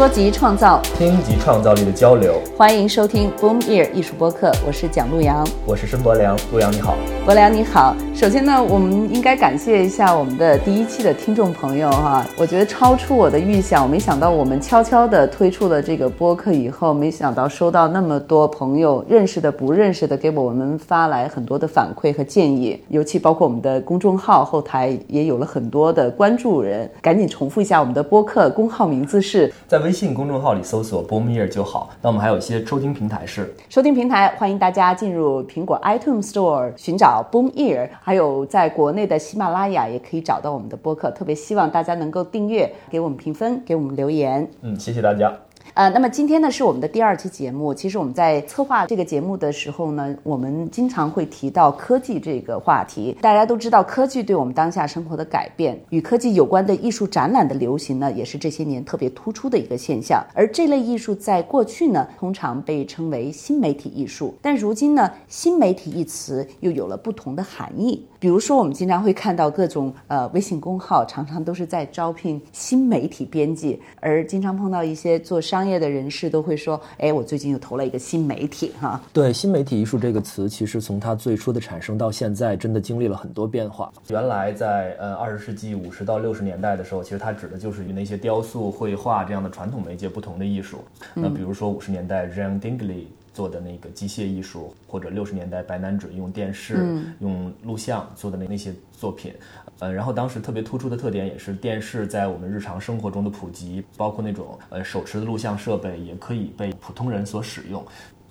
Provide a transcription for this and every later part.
说及创造，听及创造力的交流。欢迎收听 Boom Ear 艺术播客，我是蒋璐阳，我是申博良。璐阳你好，博良你好。首先呢，我们应该感谢一下我们的第一期的听众朋友哈，我觉得超出我的预想，我没想到我们悄悄的推出了这个播客以后，没想到收到那么多朋友认识的、不认识的给我们发来很多的反馈和建议，尤其包括我们的公众号后台也有了很多的关注人。赶紧重复一下我们的播客公号名字是在微信公众号里搜索 Boom Ear 就好。那我们还有一些收听平台是收听平台，欢迎大家进入苹果 iTunes Store 寻找 Boom Ear，还有在国内的喜马拉雅也可以找到我们的播客。特别希望大家能够订阅，给我们评分，给我们留言。嗯，谢谢大家。呃，那么今天呢是我们的第二期节目。其实我们在策划这个节目的时候呢，我们经常会提到科技这个话题。大家都知道，科技对我们当下生活的改变，与科技有关的艺术展览的流行呢，也是这些年特别突出的一个现象。而这类艺术在过去呢，通常被称为新媒体艺术，但如今呢，新媒体一词又有了不同的含义。比如说，我们经常会看到各种呃微信公号，常常都是在招聘新媒体编辑，而经常碰到一些做商商业的人士都会说：“哎，我最近又投了一个新媒体，哈。”对，新媒体艺术这个词，其实从它最初的产生到现在，真的经历了很多变化。原来在呃二十世纪五十到六十年代的时候，其实它指的就是与那些雕塑、绘画这样的传统媒介不同的艺术。那比如说五十年代 Jean Dingley。做的那个机械艺术，或者六十年代白南准用电视、用录像做的那那些作品，呃，然后当时特别突出的特点也是电视在我们日常生活中的普及，包括那种呃手持的录像设备也可以被普通人所使用。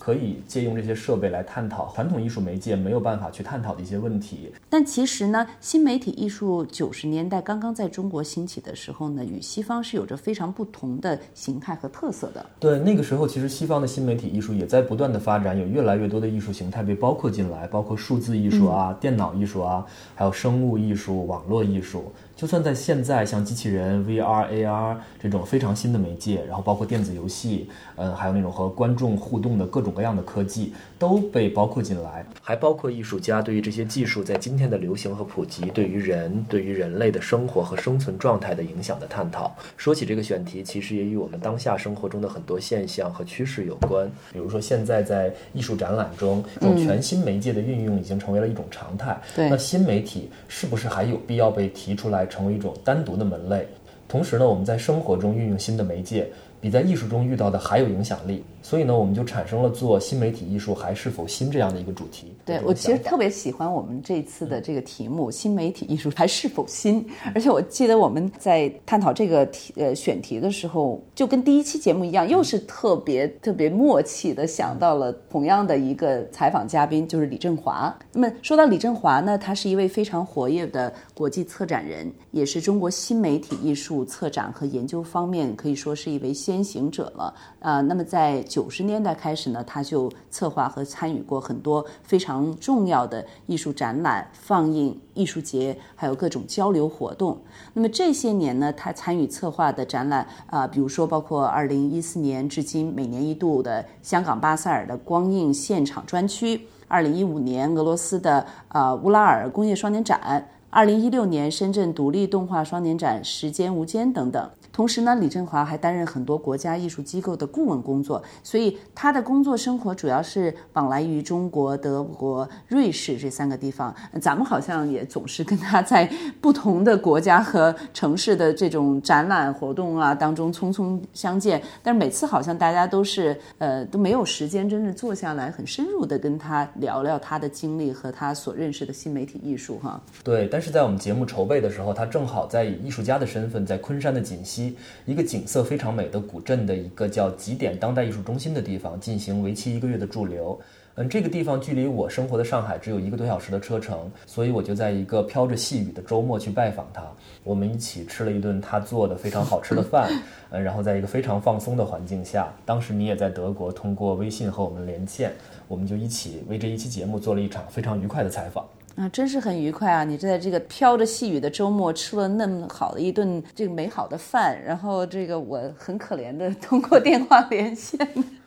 可以借用这些设备来探讨传统艺术媒介没有办法去探讨的一些问题。但其实呢，新媒体艺术九十年代刚刚在中国兴起的时候呢，与西方是有着非常不同的形态和特色的。对，那个时候其实西方的新媒体艺术也在不断的发展，有越来越多的艺术形态被包括进来，包括数字艺术啊、电脑艺术啊，还有生物艺术、网络艺术。就算在现在，像机器人、VR、AR 这种非常新的媒介，然后包括电子游戏，嗯，还有那种和观众互动的各种各样的科技，都被包括进来，还包括艺术家对于这些技术在今天的流行和普及，对于人、对于人类的生活和生存状态的影响的探讨。说起这个选题，其实也与我们当下生活中的很多现象和趋势有关。比如说，现在在艺术展览中，这种全新媒介的运用已经成为了一种常态。对，那新媒体是不是还有必要被提出来？成为一种单独的门类，同时呢，我们在生活中运用新的媒介，比在艺术中遇到的还有影响力。所以呢，我们就产生了做新媒体艺术还是否新这样的一个主题。对我其实特别喜欢我们这次的这个题目“新媒体艺术还是否新”。而且我记得我们在探讨这个题呃选题的时候，就跟第一期节目一样，又是特别特别默契的想到了同样的一个采访嘉宾，就是李振华。那么说到李振华呢，他是一位非常活跃的国际策展人，也是中国新媒体艺术策展和研究方面可以说是一位先行者了。啊，那么在九十年代开始呢，他就策划和参与过很多非常重要的艺术展览、放映、艺术节，还有各种交流活动。那么这些年呢，他参与策划的展览啊，比如说包括二零一四年至今每年一度的香港巴塞尔的光映现场专区，二零一五年俄罗斯的啊乌拉尔工业双年展，二零一六年深圳独立动画双年展《时间无间》等等。同时呢，李振华还担任很多国家艺术机构的顾问工作，所以他的工作生活主要是往来于中国、德国、瑞士这三个地方。咱们好像也总是跟他在不同的国家和城市的这种展览活动啊当中匆匆相见，但是每次好像大家都是呃都没有时间真正坐下来很深入的跟他聊聊他的经历和他所认识的新媒体艺术哈。对，但是在我们节目筹备的时候，他正好在以艺术家的身份在昆山的锦溪。一个景色非常美的古镇的一个叫极点当代艺术中心的地方进行为期一个月的驻留。嗯，这个地方距离我生活的上海只有一个多小时的车程，所以我就在一个飘着细雨的周末去拜访他。我们一起吃了一顿他做的非常好吃的饭，嗯，然后在一个非常放松的环境下，当时你也在德国，通过微信和我们连线，我们就一起为这一期节目做了一场非常愉快的采访。啊，真是很愉快啊！你在这个飘着细雨的周末吃了那么好的一顿这个美好的饭，然后这个我很可怜的通过电话连线。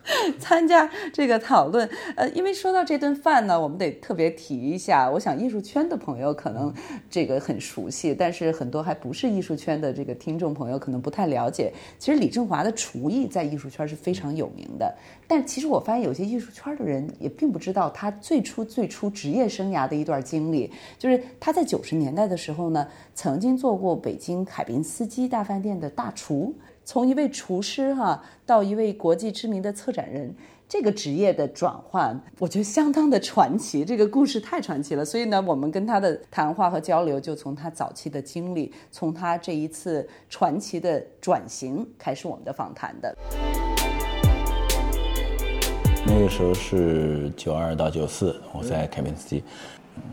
参加这个讨论。呃，因为说到这顿饭呢，我们得特别提一下。我想艺术圈的朋友可能这个很熟悉，但是很多还不是艺术圈的这个听众朋友可能不太了解。其实李振华的厨艺在艺术圈是非常有名的，但其实我发现有些艺术圈的人也并不知道他最初最初职业生涯的一段经历，就是他在九十年代的时候呢，曾经做过北京凯宾斯基大饭店的大厨。从一位厨师哈到一位国际知名的策展人，这个职业的转换，我觉得相当的传奇。这个故事太传奇了，所以呢，我们跟他的谈话和交流，就从他早期的经历，从他这一次传奇的转型开始我们的访谈的。那个时候是九二到九四，我在凯宾斯基。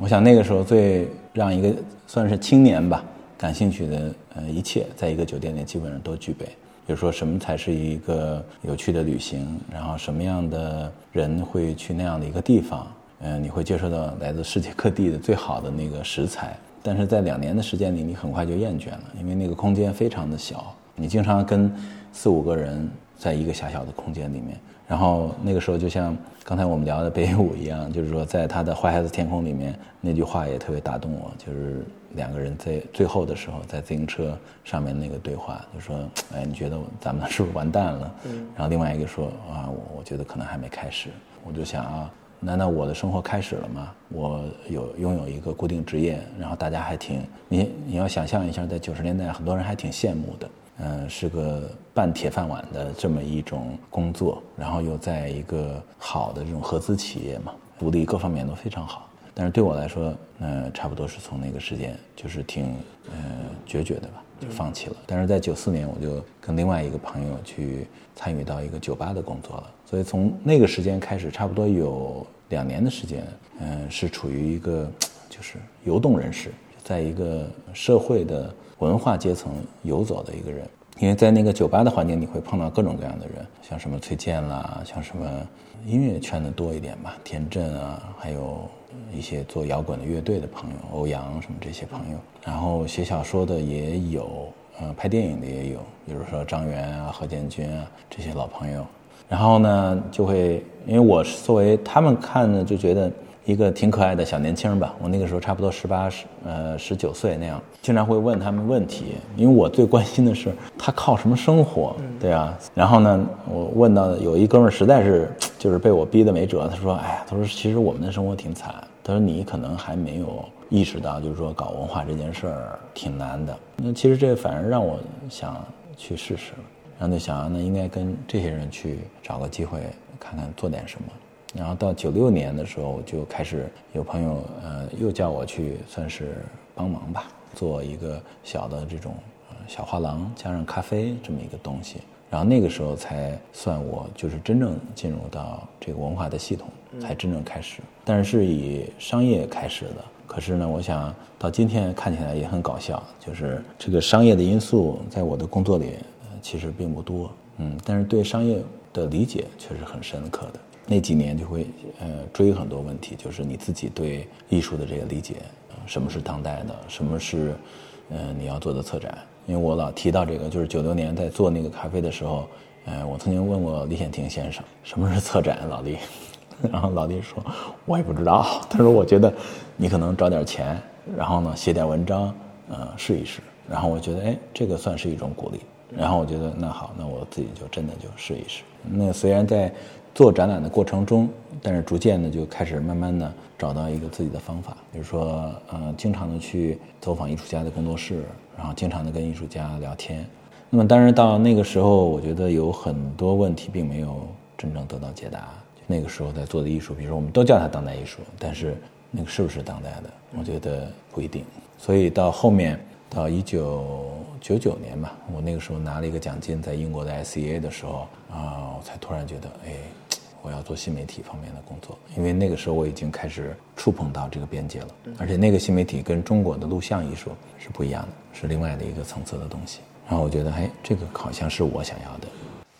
我想那个时候最让一个算是青年吧感兴趣的呃一切，在一个酒店里基本上都具备。比如说什么才是一个有趣的旅行，然后什么样的人会去那样的一个地方，嗯，你会接受到来自世界各地的最好的那个食材。但是在两年的时间里，你很快就厌倦了，因为那个空间非常的小，你经常跟四五个人在一个狭小的空间里面。然后那个时候，就像刚才我们聊的北野武一样，就是说，在他的《坏孩子天空》里面那句话也特别打动我，就是两个人在最后的时候在自行车上面那个对话，就说：“哎，你觉得咱们是不是完蛋了？”然后另外一个说：“啊，我我觉得可能还没开始。”我就想啊，难道我的生活开始了吗？我有拥有一个固定职业，然后大家还挺你你要想象一下，在九十年代，很多人还挺羡慕的。嗯，是个半铁饭碗的这么一种工作，然后又在一个好的这种合资企业嘛，福利各方面都非常好。但是对我来说，呃，差不多是从那个时间就是挺呃决绝的吧，就放弃了。但是在九四年，我就跟另外一个朋友去参与到一个酒吧的工作了。所以从那个时间开始，差不多有两年的时间，嗯，是处于一个 就是游动人士，在一个社会的。文化阶层游走的一个人，因为在那个酒吧的环境，你会碰到各种各样的人，像什么崔健啦，像什么音乐圈的多一点吧，田震啊，还有一些做摇滚的乐队的朋友，欧阳什么这些朋友，然后写小说的也有，呃，拍电影的也有，比如说张元啊、何建军啊这些老朋友，然后呢，就会因为我是作为他们看呢，就觉得。一个挺可爱的小年轻吧，我那个时候差不多十八十呃十九岁那样，经常会问他们问题，因为我最关心的是他靠什么生活，对啊。然后呢，我问到有一哥们儿实在是 就是被我逼得没辙，他说：“哎呀，他说其实我们的生活挺惨，他说你可能还没有意识到，就是说搞文化这件事儿挺难的。那其实这反而让我想去试试了，然后就想那应该跟这些人去找个机会看看做点什么。”然后到九六年的时候，就开始有朋友呃又叫我去算是帮忙吧，做一个小的这种小画廊加上咖啡这么一个东西。然后那个时候才算我就是真正进入到这个文化的系统，才真正开始。但是是以商业开始的。可是呢，我想到今天看起来也很搞笑，就是这个商业的因素在我的工作里其实并不多，嗯，但是对商业的理解却是很深刻的。那几年就会呃追很多问题，就是你自己对艺术的这个理解，什么是当代的，什么是呃你要做的策展。因为我老提到这个，就是九六年在做那个咖啡的时候，呃，我曾经问过李显庭先生，什么是策展，老李，然后老李说，我也不知道。他说，我觉得你可能找点钱，然后呢写点文章，呃试一试。然后我觉得，哎，这个算是一种鼓励。然后我觉得，那好，那我自己就真的就试一试。那虽然在做展览的过程中，但是逐渐的就开始慢慢的找到一个自己的方法，比如说，呃，经常的去走访艺术家的工作室，然后经常的跟艺术家聊天。那么，当然到那个时候，我觉得有很多问题并没有真正得到解答。那个时候在做的艺术，比如说我们都叫它当代艺术，但是那个是不是当代的？我觉得不一定。所以到后面，到一九九九年吧，我那个时候拿了一个奖金，在英国的 SEA 的时候啊，我才突然觉得，哎。我要做新媒体方面的工作，因为那个时候我已经开始触碰到这个边界了，而且那个新媒体跟中国的录像艺术是不一样的，是另外的一个层次的东西。然后我觉得，哎，这个好像是我想要的。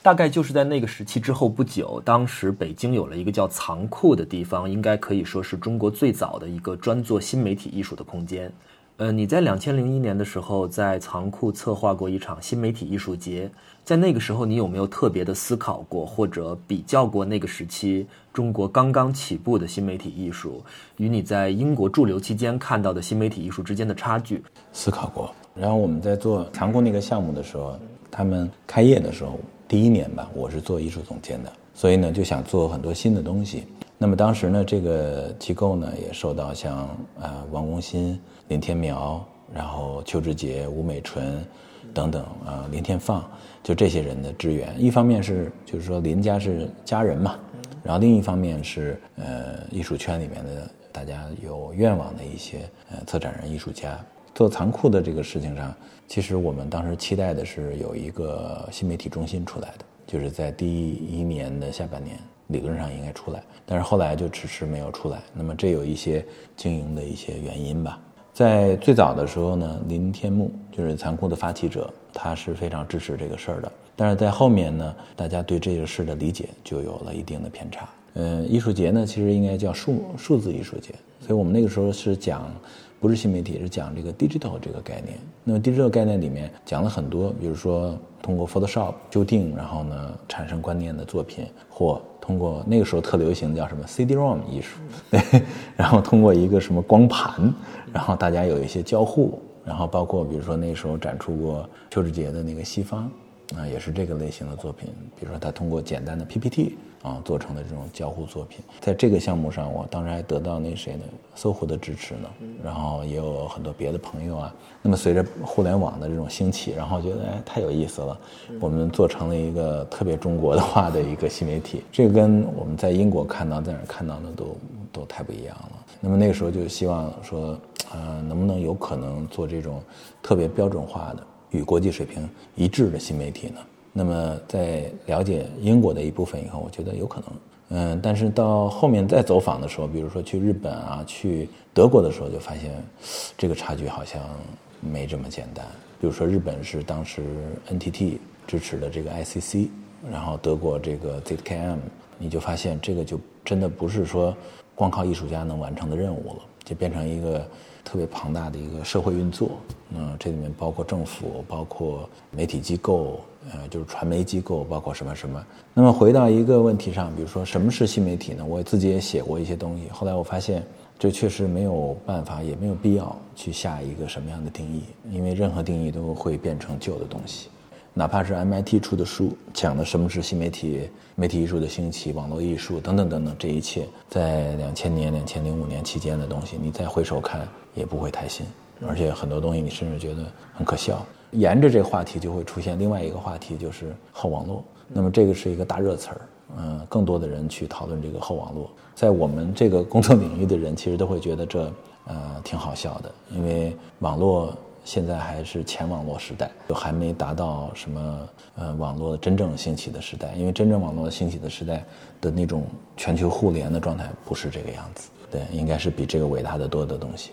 大概就是在那个时期之后不久，当时北京有了一个叫藏库的地方，应该可以说是中国最早的一个专做新媒体艺术的空间。呃，你在两千零一年的时候在仓库策划过一场新媒体艺术节，在那个时候你有没有特别的思考过或者比较过那个时期中国刚刚起步的新媒体艺术与你在英国驻留期间看到的新媒体艺术之间的差距？思考过。然后我们在做仓库那个项目的时候，他们开业的时候第一年吧，我是做艺术总监的，所以呢就想做很多新的东西。那么当时呢，这个机构呢也受到像呃王功新、林天苗，然后邱志杰、吴美纯等等啊，林天放，就这些人的支援。一方面是就是说林家是家人嘛，然后另一方面是呃艺术圈里面的大家有愿望的一些呃策展人、艺术家。做残酷的这个事情上，其实我们当时期待的是有一个新媒体中心出来的，就是在第一年的下半年。理论上应该出来，但是后来就迟迟没有出来。那么这有一些经营的一些原因吧。在最早的时候呢，林天木就是残酷的发起者，他是非常支持这个事儿的。但是在后面呢，大家对这个事的理解就有了一定的偏差。嗯，艺术节呢，其实应该叫数数字艺术节，所以我们那个时候是讲。不是新媒体，是讲这个 digital 这个概念。那么 digital 概念里面讲了很多，比如说通过 Photoshop 修订，然后呢产生观念的作品，或通过那个时候特流行叫什么 CD-ROM 艺术，对，然后通过一个什么光盘，然后大家有一些交互，然后包括比如说那时候展出过邱志杰的那个西方，啊，也是这个类型的作品，比如说他通过简单的 PPT。啊，做成的这种交互作品，在这个项目上，我当时还得到那谁呢，搜狐的支持呢。然后也有很多别的朋友啊。那么随着互联网的这种兴起，然后觉得哎太有意思了，我们做成了一个特别中国的化的一个新媒体。这个跟我们在英国看到、在哪看到的都都太不一样了。那么那个时候就希望说，呃，能不能有可能做这种特别标准化的、与国际水平一致的新媒体呢？那么在了解英国的一部分以后，我觉得有可能，嗯，但是到后面再走访的时候，比如说去日本啊，去德国的时候，就发现这个差距好像没这么简单。比如说日本是当时 NTT 支持的这个 ICC，然后德国这个 ZKM，你就发现这个就真的不是说光靠艺术家能完成的任务了，就变成一个特别庞大的一个社会运作。嗯，这里面包括政府，包括媒体机构。呃，就是传媒机构，包括什么什么。那么回到一个问题上，比如说什么是新媒体呢？我自己也写过一些东西。后来我发现，这确实没有办法，也没有必要去下一个什么样的定义，因为任何定义都会变成旧的东西。哪怕是 MIT 出的书，讲的什么是新媒体、媒体艺术的兴起、网络艺术等等等等，这一切在两千年、两千零五年期间的东西，你再回首看也不会太新，而且很多东西你甚至觉得很可笑。沿着这个话题就会出现另外一个话题，就是后网络。那么这个是一个大热词儿，嗯，更多的人去讨论这个后网络。在我们这个工作领域的人，其实都会觉得这呃挺好笑的，因为网络现在还是前网络时代，就还没达到什么呃网络真正兴起的时代。因为真正网络兴起的时代的那种全球互联的状态不是这个样子，对，应该是比这个伟大的多的东西。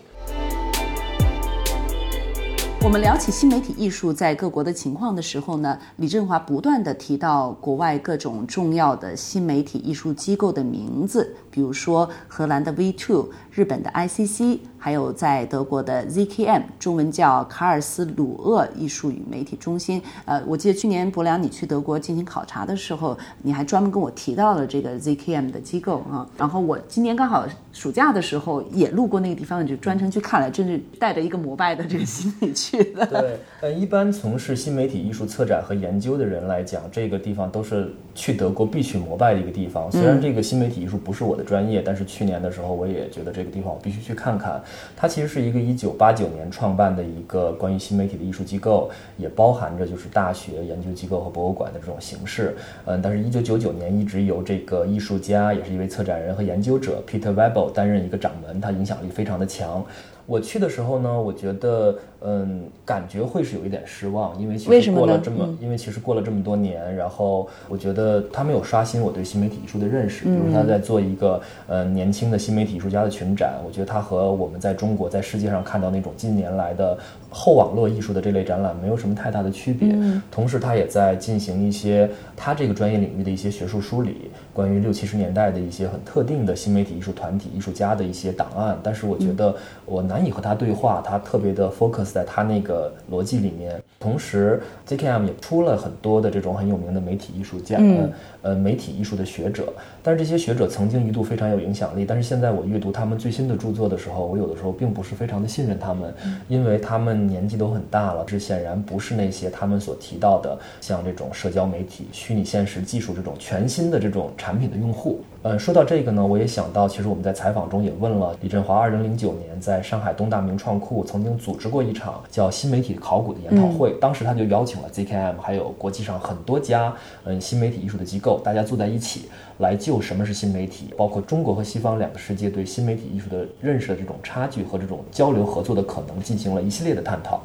我们聊起新媒体艺术在各国的情况的时候呢，李振华不断的提到国外各种重要的新媒体艺术机构的名字，比如说荷兰的 V Two、日本的 ICC，还有在德国的 ZKM，中文叫卡尔斯鲁厄艺术与媒体中心。呃，我记得去年博良你去德国进行考察的时候，你还专门跟我提到了这个 ZKM 的机构啊。然后我今年刚好暑假的时候也路过那个地方，就专程去看了，真是带着一个膜拜的这个心理去。对，但，一般从事新媒体艺术策展和研究的人来讲，这个地方都是去德国必去膜拜的一个地方。虽然这个新媒体艺术不是我的专业，但是去年的时候我也觉得这个地方我必须去看看。它其实是一个一九八九年创办的一个关于新媒体的艺术机构，也包含着就是大学研究机构和博物馆的这种形式。嗯，但是，一九九九年一直由这个艺术家，也是一位策展人和研究者 Peter Webel 担任一个掌门，他影响力非常的强。我去的时候呢，我觉得，嗯，感觉会是有一点失望，因为其实过了这么，因为其实过了这么多年，然后我觉得他没有刷新我对新媒体艺术的认识。比如他在做一个呃年轻的新媒体艺术家的群展，我觉得他和我们在中国在世界上看到那种近年来的后网络艺术的这类展览没有什么太大的区别。同时，他也在进行一些他这个专业领域的一些学术梳理，关于六七十年代的一些很特定的新媒体艺术团体、艺术家的一些档案。但是，我觉得我难。难以和他对话，他特别的 focus 在他那个逻辑里面。同时，JKM 也出了很多的这种很有名的媒体艺术家，嗯呃，媒体艺术的学者。但是这些学者曾经一度非常有影响力，但是现在我阅读他们最新的著作的时候，我有的时候并不是非常的信任他们，因为他们年纪都很大了，这显然不是那些他们所提到的像这种社交媒体、虚拟现实技术这种全新的这种产品的用户。呃，说到这个呢，我也想到，其实我们在采访中也问了李振华，二零零九年在上海东大名创库曾经组织过一场叫新媒体考古的研讨会，当时他就邀请了 ZKM，还有国际上很多家嗯新媒体艺术的机构，大家坐在一起来就什么是新媒体，包括中国和西方两个世界对新媒体艺术的认识的这种差距和这种交流合作的可能，进行了一系列的探讨。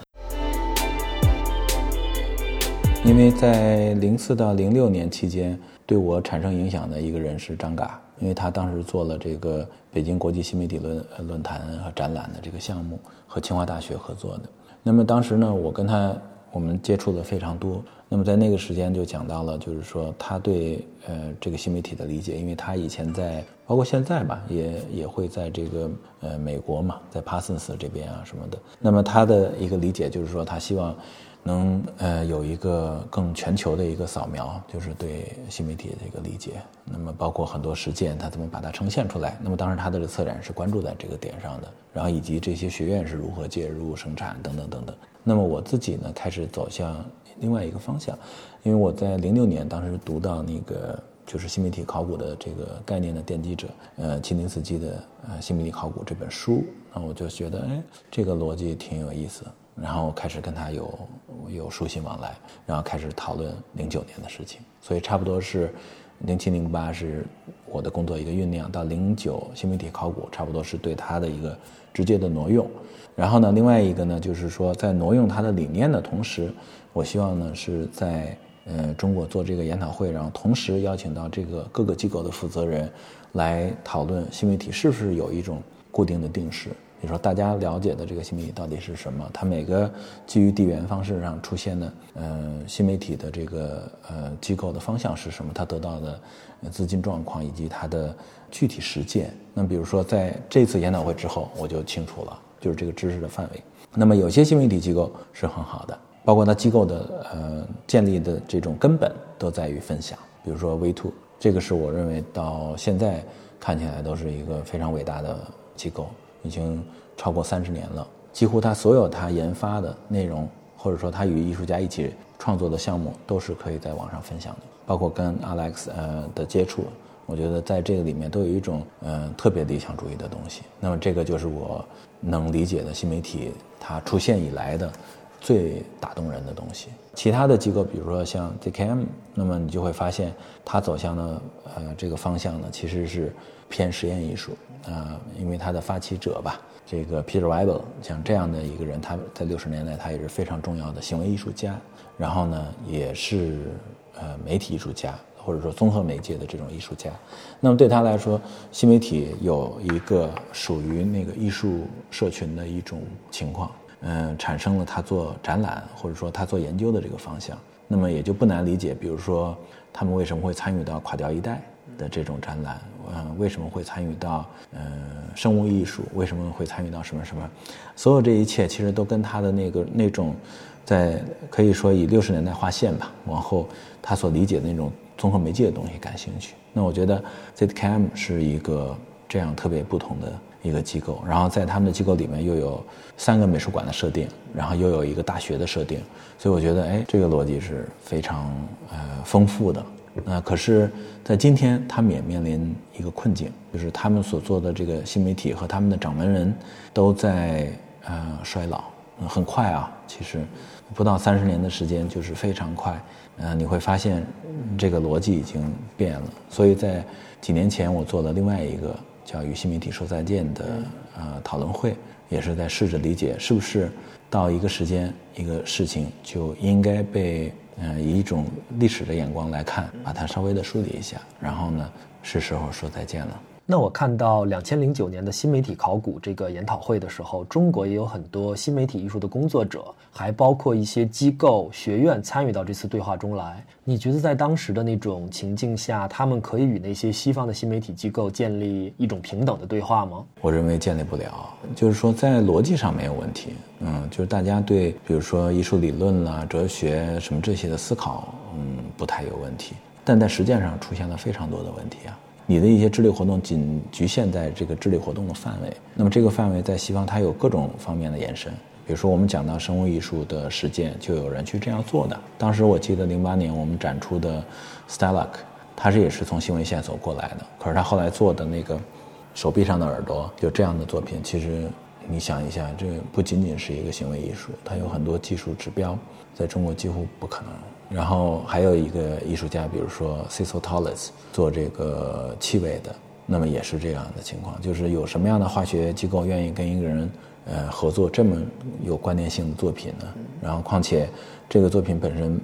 因为在零四到零六年期间，对我产生影响的一个人是张嘎，因为他当时做了这个北京国际新媒体论论坛和展览的这个项目，和清华大学合作的。那么当时呢，我跟他我们接触的非常多。那么在那个时间就讲到了，就是说他对呃这个新媒体的理解，因为他以前在包括现在吧，也也会在这个呃美国嘛，在帕森斯这边啊什么的。那么他的一个理解就是说，他希望。能呃有一个更全球的一个扫描，就是对新媒体的一个理解。那么包括很多实践，它怎么把它呈现出来？那么当时它的策展是关注在这个点上的，然后以及这些学院是如何介入生产等等等等。那么我自己呢，开始走向另外一个方向，因为我在零六年当时读到那个就是新媒体考古的这个概念的奠基者，呃，齐林斯基的呃新媒体考古这本书，那我就觉得哎，这个逻辑挺有意思。然后开始跟他有有书信往来，然后开始讨论零九年的事情，所以差不多是零七零八是我的工作一个酝酿，到零九新媒体考古差不多是对他的一个直接的挪用，然后呢，另外一个呢就是说在挪用他的理念的同时，我希望呢是在呃中国做这个研讨会，然后同时邀请到这个各个机构的负责人来讨论新媒体是不是有一种固定的定式。比如说，大家了解的这个新媒体到底是什么？它每个基于地缘方式上出现的，呃，新媒体的这个呃机构的方向是什么？它得到的资金状况以及它的具体实践。那比如说，在这次研讨会之后，我就清楚了，就是这个知识的范围。那么有些新媒体机构是很好的，包括它机构的呃建立的这种根本都在于分享。比如说 V Two，这个是我认为到现在看起来都是一个非常伟大的机构。已经超过三十年了，几乎他所有他研发的内容，或者说他与艺术家一起创作的项目，都是可以在网上分享的。包括跟 Alex 呃的接触，我觉得在这个里面都有一种嗯特别理想主义的东西。那么这个就是我能理解的新媒体它出现以来的最打动人的东西。其他的机构，比如说像 DKM，那么你就会发现它走向的呃这个方向呢，其实是偏实验艺术。呃，因为他的发起者吧，这个 Peter Weibel 像这样的一个人，他在六十年代他也是非常重要的行为艺术家，然后呢，也是呃媒体艺术家，或者说综合媒介的这种艺术家。那么对他来说，新媒体有一个属于那个艺术社群的一种情况，嗯，产生了他做展览或者说他做研究的这个方向。那么也就不难理解，比如说他们为什么会参与到垮掉一代。的这种展览，嗯，为什么会参与到嗯生物艺术？为什么会参与到什么什么？所有这一切其实都跟他的那个那种，在可以说以六十年代划线吧，往后他所理解的那种综合媒介的东西感兴趣。那我觉得 ZCAM 是一个这样特别不同的一个机构，然后在他们的机构里面又有三个美术馆的设定，然后又有一个大学的设定，所以我觉得哎，这个逻辑是非常呃丰富的。那可是，在今天，他们也面临一个困境，就是他们所做的这个新媒体和他们的掌门人，都在呃衰老，很快啊，其实不到三十年的时间就是非常快，呃，你会发现这个逻辑已经变了。所以在几年前，我做了另外一个叫《与新媒体说再见》的呃讨论会，也是在试着理解，是不是到一个时间，一个事情就应该被。嗯，以一种历史的眼光来看，把它稍微的梳理一下，然后呢，是时候说再见了。那我看到两千零九年的新媒体考古这个研讨会的时候，中国也有很多新媒体艺术的工作者，还包括一些机构、学院参与到这次对话中来。你觉得在当时的那种情境下，他们可以与那些西方的新媒体机构建立一种平等的对话吗？我认为建立不了，就是说在逻辑上没有问题，嗯，就是大家对比如说艺术理论啦、哲学什么这些的思考，嗯，不太有问题，但在实践上出现了非常多的问题啊。你的一些智力活动仅局限在这个智力活动的范围，那么这个范围在西方它有各种方面的延伸。比如说我们讲到生物艺术的实践，就有人去这样做的。当时我记得零八年我们展出的 Stellak，他是也是从新闻线索过来的。可是他后来做的那个手臂上的耳朵，就这样的作品，其实你想一下，这不仅仅是一个行为艺术，它有很多技术指标，在中国几乎不可能。然后还有一个艺术家，比如说 Cecil Tolles 做这个气味的，那么也是这样的情况，就是有什么样的化学机构愿意跟一个人呃合作这么有关联性的作品呢？然后况且这个作品本身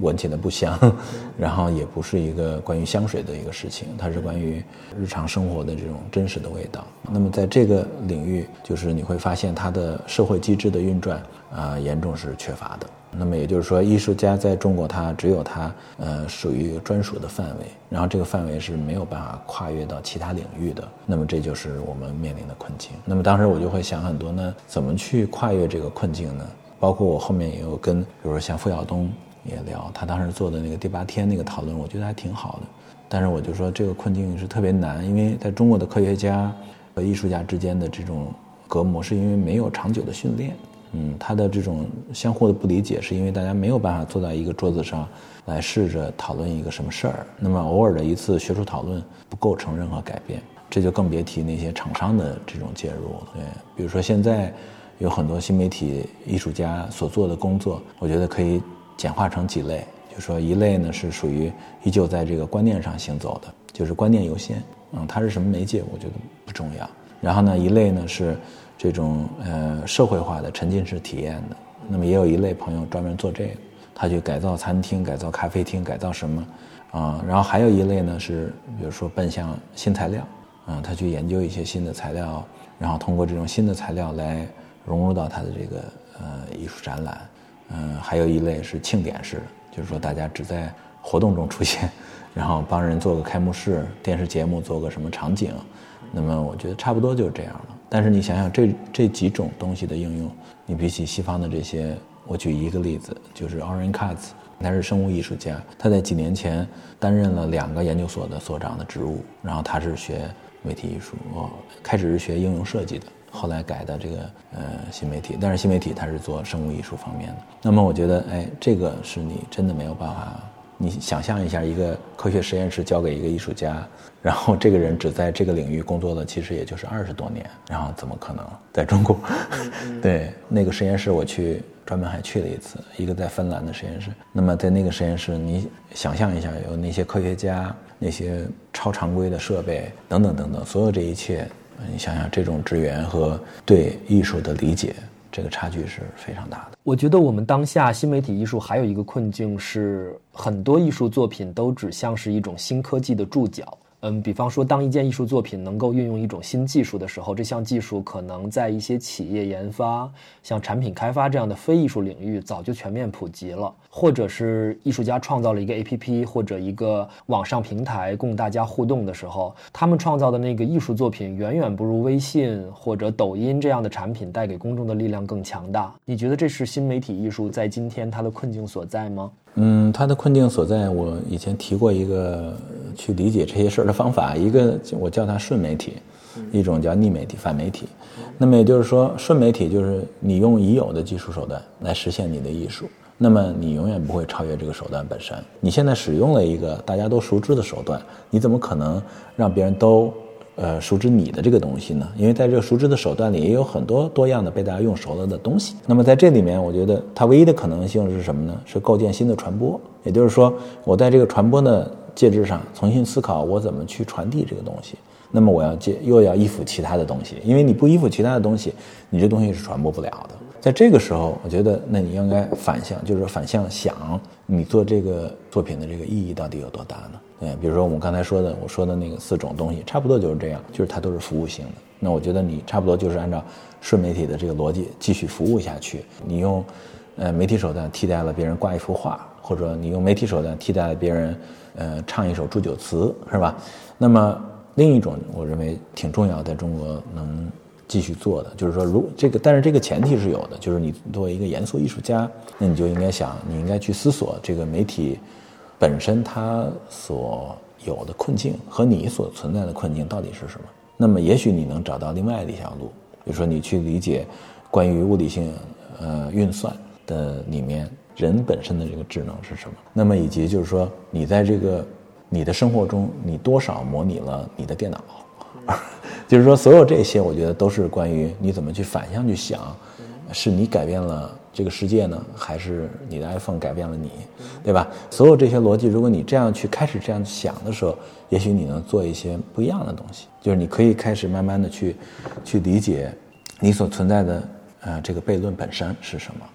闻起来不香，然后也不是一个关于香水的一个事情，它是关于日常生活的这种真实的味道。那么在这个领域，就是你会发现它的社会机制的运转啊，严重是缺乏的。那么也就是说，艺术家在中国，他只有他呃属于专属的范围，然后这个范围是没有办法跨越到其他领域的。那么这就是我们面临的困境。那么当时我就会想很多呢，怎么去跨越这个困境呢？包括我后面也有跟，比如说像付晓东也聊，他当时做的那个第八天那个讨论，我觉得还挺好的。但是我就说这个困境是特别难，因为在中国的科学家和艺术家之间的这种隔膜，是因为没有长久的训练。嗯，他的这种相互的不理解，是因为大家没有办法坐在一个桌子上来试着讨论一个什么事儿。那么偶尔的一次学术讨论不构成任何改变，这就更别提那些厂商的这种介入了。对，比如说现在有很多新媒体艺术家所做的工作，我觉得可以简化成几类，就说一类呢是属于依旧在这个观念上行走的，就是观念优先。嗯，它是什么媒介，我觉得不重要。然后呢，一类呢是。这种呃社会化的沉浸式体验的，那么也有一类朋友专门做这个，他去改造餐厅、改造咖啡厅、改造什么，啊，然后还有一类呢是，比如说奔向新材料，啊，他去研究一些新的材料，然后通过这种新的材料来融入到他的这个呃艺术展览，嗯，还有一类是庆典式的，就是说大家只在活动中出现，然后帮人做个开幕式、电视节目做个什么场景，那么我觉得差不多就是这样了。但是你想想，这这几种东西的应用，你比起西方的这些，我举一个例子，就是 Oren Katz，他是生物艺术家，他在几年前担任了两个研究所的所长的职务，然后他是学媒体艺术，哦，开始是学应用设计的，后来改的这个呃新媒体，但是新媒体他是做生物艺术方面的。那么我觉得，哎，这个是你真的没有办法。你想象一下，一个科学实验室交给一个艺术家，然后这个人只在这个领域工作了，其实也就是二十多年，然后怎么可能在中国？对，那个实验室我去专门还去了一次，一个在芬兰的实验室。那么在那个实验室，你想象一下，有那些科学家、那些超常规的设备等等等等，所有这一切，你想想这种支援和对艺术的理解。这个差距是非常大的。我觉得我们当下新媒体艺术还有一个困境是，很多艺术作品都只像是一种新科技的注脚。嗯，比方说，当一件艺术作品能够运用一种新技术的时候，这项技术可能在一些企业研发、像产品开发这样的非艺术领域早就全面普及了，或者是艺术家创造了一个 APP 或者一个网上平台供大家互动的时候，他们创造的那个艺术作品远远不如微信或者抖音这样的产品带给公众的力量更强大。你觉得这是新媒体艺术在今天它的困境所在吗？嗯，它的困境所在，我以前提过一个去理解这些事儿的方法，一个我叫它顺媒体，一种叫逆媒体、反媒体。那么也就是说，顺媒体就是你用已有的技术手段来实现你的艺术，那么你永远不会超越这个手段本身。你现在使用了一个大家都熟知的手段，你怎么可能让别人都？呃，熟知你的这个东西呢？因为在这个熟知的手段里，也有很多多样的被大家用熟了的东西。那么在这里面，我觉得它唯一的可能性是什么呢？是构建新的传播。也就是说，我在这个传播的介质上重新思考我怎么去传递这个东西。那么我要接又要依附其他的东西，因为你不依附其他的东西，你这东西是传播不了的。在这个时候，我觉得那你应该反向，就是反向想，你做这个作品的这个意义到底有多大呢？对，比如说我们刚才说的，我说的那个四种东西，差不多就是这样，就是它都是服务性的。那我觉得你差不多就是按照顺媒体的这个逻辑继续服务下去。你用呃媒体手段替代了别人挂一幅画，或者你用媒体手段替代了别人呃唱一首祝酒词，是吧？那么另一种，我认为挺重要，在中国能继续做的，就是说，如这个，但是这个前提是有的，就是你作为一个严肃艺术家，那你就应该想，你应该去思索这个媒体。本身它所有的困境和你所存在的困境到底是什么？那么也许你能找到另外的一条路，比如说你去理解关于物理性呃运算的里面人本身的这个智能是什么？那么以及就是说你在这个你的生活中你多少模拟了你的电脑？就是说所有这些我觉得都是关于你怎么去反向去想，是你改变了。这个世界呢，还是你的 iPhone 改变了你，对吧？所有这些逻辑，如果你这样去开始这样想的时候，也许你能做一些不一样的东西。就是你可以开始慢慢的去，去理解你所存在的呃这个悖论本身是什么。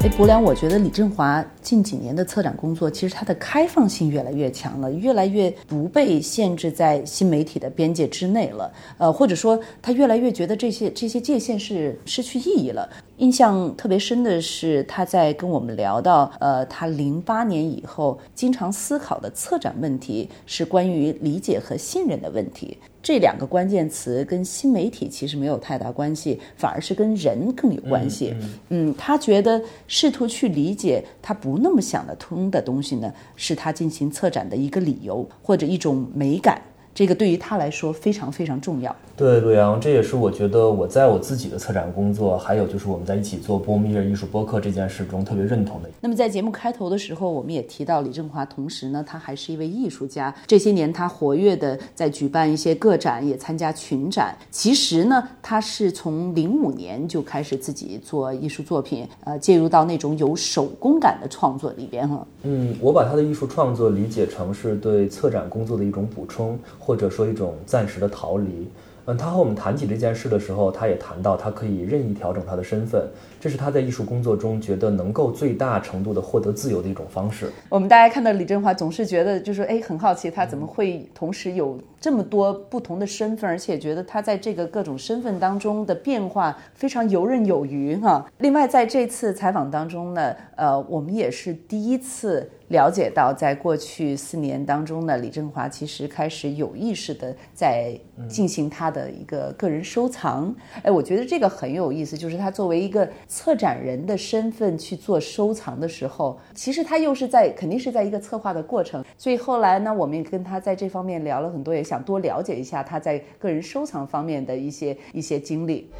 哎，博良，我觉得李振华近几年的策展工作，其实他的开放性越来越强了，越来越不被限制在新媒体的边界之内了。呃，或者说，他越来越觉得这些这些界限是失去意义了。印象特别深的是，他在跟我们聊到，呃，他零八年以后经常思考的策展问题是关于理解和信任的问题。这两个关键词跟新媒体其实没有太大关系，反而是跟人更有关系。嗯，他觉得试图去理解他不那么想得通的东西呢，是他进行策展的一个理由或者一种美感。这个对于他来说非常非常重要。对，陆阳，这也是我觉得我在我自己的策展工作，还有就是我们在一起做波米尔艺术播客这件事中特别认同的。那么在节目开头的时候，我们也提到李振华，同时呢，他还是一位艺术家。这些年他活跃的在举办一些个展，也参加群展。其实呢，他是从零五年就开始自己做艺术作品，呃，介入到那种有手工感的创作里边哈。嗯，我把他的艺术创作理解成是对策展工作的一种补充。或者说一种暂时的逃离。嗯，他和我们谈起这件事的时候，他也谈到他可以任意调整他的身份，这是他在艺术工作中觉得能够最大程度的获得自由的一种方式。我们大家看到李振华，总是觉得就是哎，很好奇他怎么会同时有这么多不同的身份，而且觉得他在这个各种身份当中的变化非常游刃有余哈。另外，在这次采访当中呢，呃，我们也是第一次了解到，在过去四年当中呢，李振华其实开始有意识的在进行他的。的一个个人收藏，哎，我觉得这个很有意思，就是他作为一个策展人的身份去做收藏的时候，其实他又是在肯定是在一个策划的过程。所以后来呢，我们也跟他在这方面聊了很多，也想多了解一下他在个人收藏方面的一些一些经历。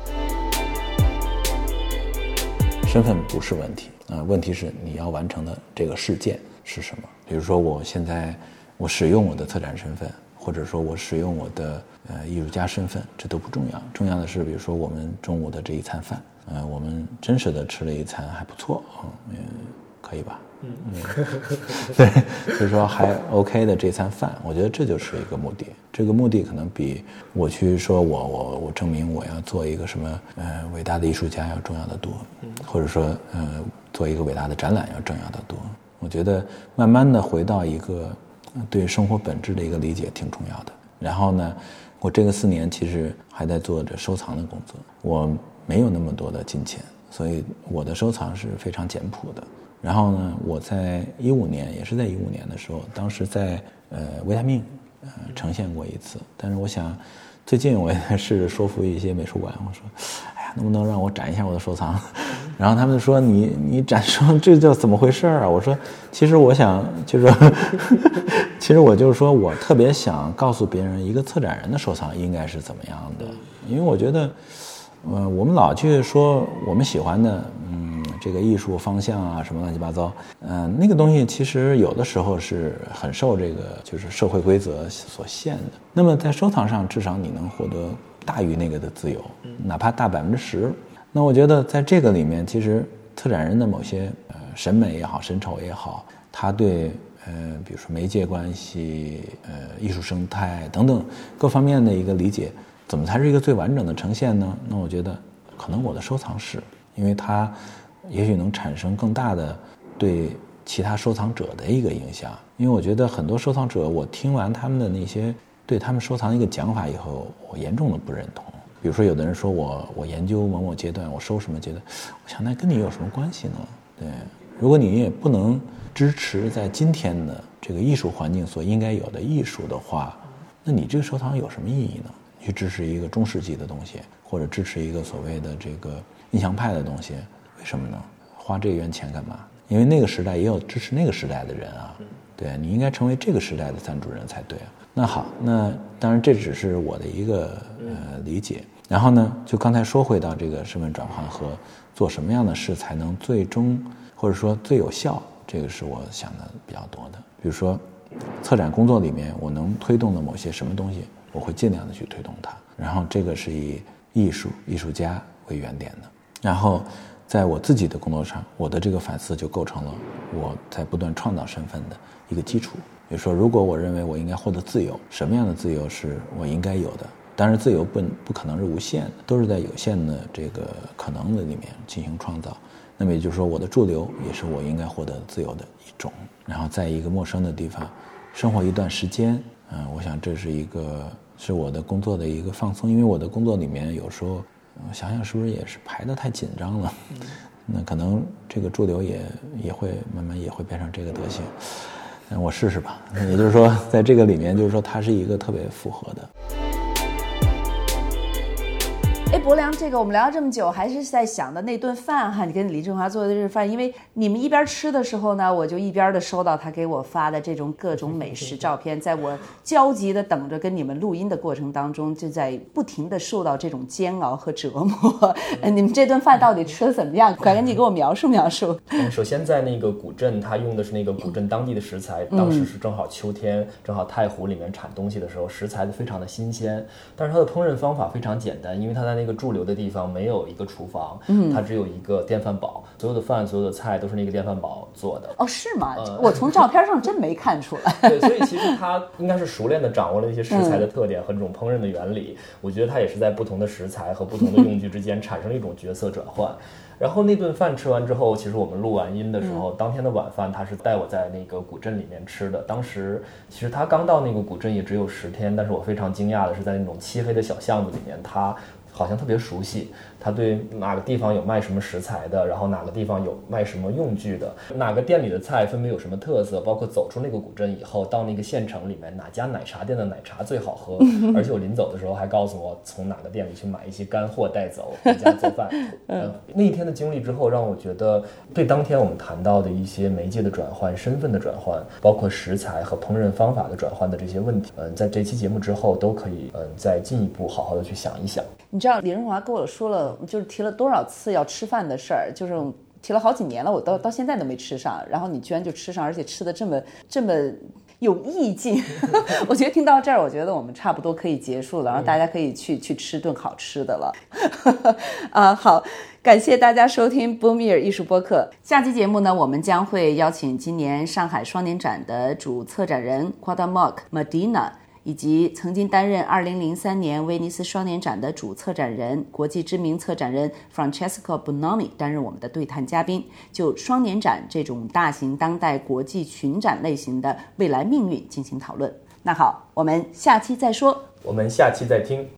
身份不是问题啊，问题是你要完成的这个事件是什么？比如说，我现在我使用我的策展身份。或者说我使用我的呃艺术家身份，这都不重要。重要的是，比如说我们中午的这一餐饭，呃，我们真实的吃了一餐还不错啊，嗯，可以吧？嗯嗯，对，就是说还 OK 的这餐饭，我觉得这就是一个目的。这个目的可能比我去说我我我证明我要做一个什么呃伟大的艺术家要重要的多，或者说呃做一个伟大的展览要重要的多。我觉得慢慢的回到一个。对生活本质的一个理解挺重要的。然后呢，我这个四年其实还在做着收藏的工作。我没有那么多的金钱，所以我的收藏是非常简朴的。然后呢，我在一五年，也是在一五年的时候，当时在呃维他命呃呈现过一次。但是我想，最近我也在试着说服一些美术馆，我说。哎呀能不能让我展一下我的收藏？然后他们说：“你你展说这叫怎么回事啊？”我说：“其实我想就是，其实我就是说我特别想告诉别人一个策展人的收藏应该是怎么样的，因为我觉得，呃，我们老去说我们喜欢的，嗯，这个艺术方向啊，什么乱七八糟，嗯，那个东西其实有的时候是很受这个就是社会规则所限的。那么在收藏上，至少你能获得。”大于那个的自由，哪怕大百分之十，那我觉得在这个里面，其实策展人的某些呃审美也好，审丑也好，他对呃比如说媒介关系、呃艺术生态等等各方面的一个理解，怎么才是一个最完整的呈现呢？那我觉得可能我的收藏是，因为它也许能产生更大的对其他收藏者的一个影响。因为我觉得很多收藏者，我听完他们的那些对他们收藏的一个讲法以后，我严重的不认同。比如说，有的人说我我研究某某阶段，我收什么阶段，我想那跟你有什么关系呢？对，如果你也不能支持在今天的这个艺术环境所应该有的艺术的话，那你这个收藏有什么意义呢？去支持一个中世纪的东西，或者支持一个所谓的这个印象派的东西，为什么呢？花这元钱干嘛？因为那个时代也有支持那个时代的人啊，对你应该成为这个时代的赞助人才对啊。那好，那当然这只是我的一个呃理解。然后呢，就刚才说回到这个身份转换和做什么样的事才能最终或者说最有效，这个是我想的比较多的。比如说，策展工作里面我能推动的某些什么东西。我会尽量的去推动它，然后这个是以艺术、艺术家为原点的，然后在我自己的工作上，我的这个反思就构成了我在不断创造身份的一个基础。比如说，如果我认为我应该获得自由，什么样的自由是我应该有的？当然，自由不不可能是无限的，都是在有限的这个可能的里面进行创造。那么也就是说，我的驻留也是我应该获得自由的一种。然后在一个陌生的地方生活一段时间。嗯，我想这是一个是我的工作的一个放松，因为我的工作里面有时候，想想是不是也是排的太紧张了，那可能这个驻留也也会慢慢也会变成这个德行，嗯，我试试吧。也就是说，在这个里面，就是说它是一个特别符合的。哎，伯良，这个我们聊了这么久，还是在想的那顿饭哈，你跟李振华做的这顿饭，因为你们一边吃的时候呢，我就一边的收到他给我发的这种各种美食照片，在我焦急的等着跟你们录音的过程当中，就在不停的受到这种煎熬和折磨。你们这顿饭到底吃的怎么样？赶紧给我描述描述。首先在那个古镇，他用的是那个古镇当地的食材，当时是正好秋天，正好太湖里面产东西的时候，食材非常的新鲜，但是它的烹饪方法非常简单，因为它在那个驻留的地方没有一个厨房，嗯，它只有一个电饭煲，所有的饭、所有的菜都是那个电饭煲做的。哦，是吗？我从照片上真没看出来。对，所以其实他应该是熟练的掌握了一些食材的特点和这种烹饪的原理。我觉得他也是在不同的食材和不同的用具之间产生了一种角色转换。然后那顿饭吃完之后，其实我们录完音的时候，当天的晚饭他是带我在那个古镇里面吃的。当时其实他刚到那个古镇也只有十天，但是我非常惊讶的是在那种漆黑的小巷子里面，他。好像特别熟悉，他对哪个地方有卖什么食材的，然后哪个地方有卖什么用具的，哪个店里的菜分别有什么特色，包括走出那个古镇以后到那个县城里面哪家奶茶店的奶茶最好喝，而且我临走的时候还告诉我从哪个店里去买一些干货带走回 家做饭。嗯，那一天的经历之后，让我觉得对当天我们谈到的一些媒介的转换、身份的转换，包括食材和烹饪方法的转换的这些问题，嗯，在这期节目之后都可以嗯再进一步好好的去想一想。你知道李润华跟我说了，就是提了多少次要吃饭的事儿，就是提了好几年了，我到到现在都没吃上。然后你居然就吃上，而且吃的这么这么有意境。我觉得听到这儿，我觉得我们差不多可以结束了，然后大家可以去去吃顿好吃的了。啊，好，感谢大家收听 Boomer 艺术播客。下期节目呢，我们将会邀请今年上海双年展的主策展人 Quadamok Medina。以及曾经担任2003年威尼斯双年展的主策展人、国际知名策展人 Francesco Bonomi 担任我们的对谈嘉宾，就双年展这种大型当代国际群展类型的未来命运进行讨论。那好，我们下期再说。我们下期再听。